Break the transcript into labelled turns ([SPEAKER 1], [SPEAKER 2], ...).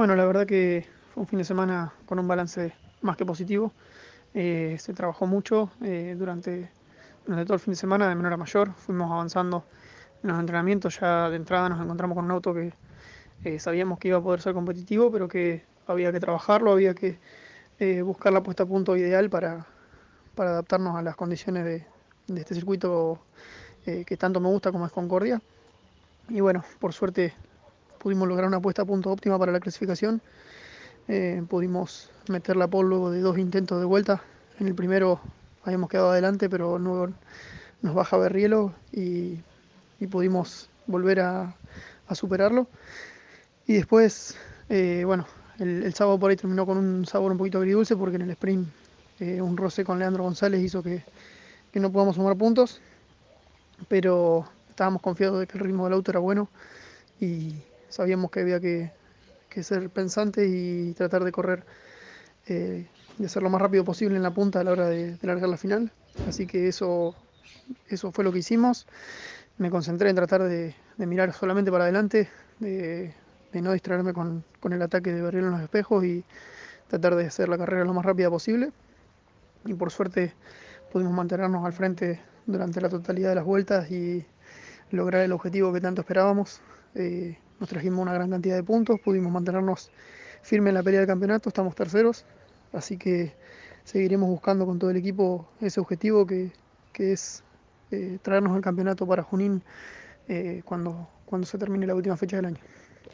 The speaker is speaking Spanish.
[SPEAKER 1] Bueno, la verdad que fue un fin de semana con un balance más que positivo. Eh, se trabajó mucho eh, durante, durante todo el fin de semana de menor a mayor. Fuimos avanzando en los entrenamientos. Ya de entrada nos encontramos con un auto que eh, sabíamos que iba a poder ser competitivo, pero que había que trabajarlo, había que eh, buscar la puesta a punto ideal para, para adaptarnos a las condiciones de, de este circuito eh, que tanto me gusta como es Concordia. Y bueno, por suerte pudimos lograr una puesta a punto óptima para la clasificación. Eh, pudimos meter la pole luego de dos intentos de vuelta. En el primero habíamos quedado adelante, pero luego nos baja Berrielo y, y pudimos volver a, superarlo. Y después, eh, bueno, el, el, sábado por ahí terminó con un sabor un poquito agridulce porque en el sprint eh, un roce con Leandro González hizo que, que no podamos sumar puntos. Pero estábamos confiados de que el ritmo del auto era bueno y, sabíamos que había que, que ser pensante y tratar de correr, eh, de ser lo más rápido posible en la punta a la hora de, de, largar la final. Así que eso, eso fue lo que hicimos. Me concentré en tratar de, mirar solamente para adelante, de, no distraerme con, con, el ataque de Berriel en los espejos y tratar de hacer la carrera lo más rápida posible. Y por suerte pudimos mantenernos al frente durante la totalidad de las vueltas y lograr el objetivo que tanto esperábamos. Eh, nos trajimos una gran cantidad de puntos, pudimos mantenernos firmes en la pelea del campeonato, estamos terceros, así que seguiremos buscando con todo el equipo ese objetivo que, que es eh, traernos el campeonato para Junín eh, cuando, cuando se termine la última fecha del año.